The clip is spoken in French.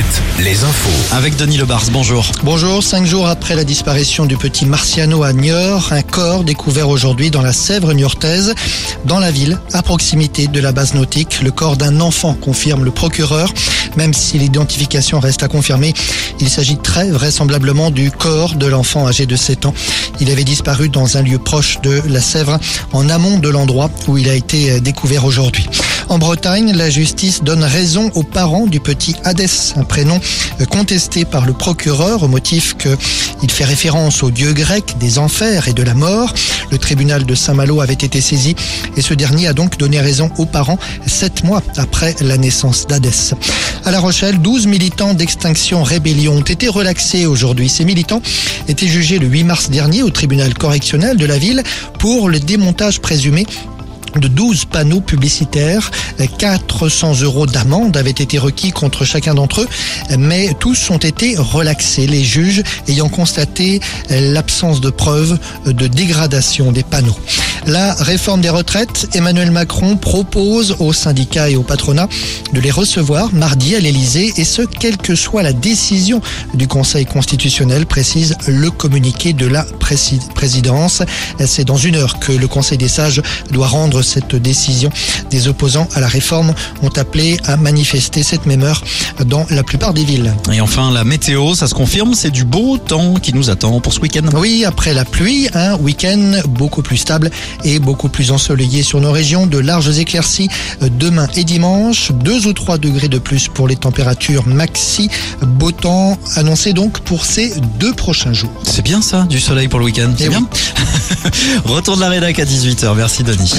7, les infos. Avec Denis Lebars, bonjour. Bonjour, cinq jours après la disparition du petit Marciano à Niort, un corps découvert aujourd'hui dans la Sèvre niortaise, dans la ville, à proximité de la base nautique. Le corps d'un enfant, confirme le procureur. Même si l'identification reste à confirmer, il s'agit très vraisemblablement du corps de l'enfant âgé de 7 ans. Il avait disparu dans un lieu proche de la Sèvre, en amont de l'endroit où il a été découvert aujourd'hui. En Bretagne, la justice donne raison aux parents du petit Hadès, un prénom contesté par le procureur au motif qu'il fait référence au dieu grec des enfers et de la mort. Le tribunal de Saint-Malo avait été saisi et ce dernier a donc donné raison aux parents sept mois après la naissance d'Hadès. À La Rochelle, 12 militants d'Extinction Rébellion ont été relaxés aujourd'hui. Ces militants étaient jugés le 8 mars dernier au tribunal correctionnel de la ville pour le démontage présumé de 12 panneaux publicitaires. 400 euros d'amende avaient été requis contre chacun d'entre eux, mais tous ont été relaxés, les juges ayant constaté l'absence de preuves de dégradation des panneaux. La réforme des retraites, Emmanuel Macron propose aux syndicats et au patronat de les recevoir mardi à l'Elysée et ce, quelle que soit la décision du Conseil constitutionnel, précise le communiqué de la présidence. C'est dans une heure que le Conseil des sages doit rendre cette décision. Des opposants à la réforme ont appelé à manifester cette même heure dans la plupart des villes. Et enfin, la météo, ça se confirme, c'est du beau temps qui nous attend pour ce week-end. Oui, après la pluie, un week-end beaucoup plus stable et beaucoup plus ensoleillé sur nos régions. De larges éclaircies demain et dimanche. 2 ou 3 degrés de plus pour les températures maxi. Beau temps annoncé donc pour ces deux prochains jours. C'est bien ça, du soleil pour le week-end. C'est Eh oui. bien. Retour de la rédac à 18h. Merci Denis.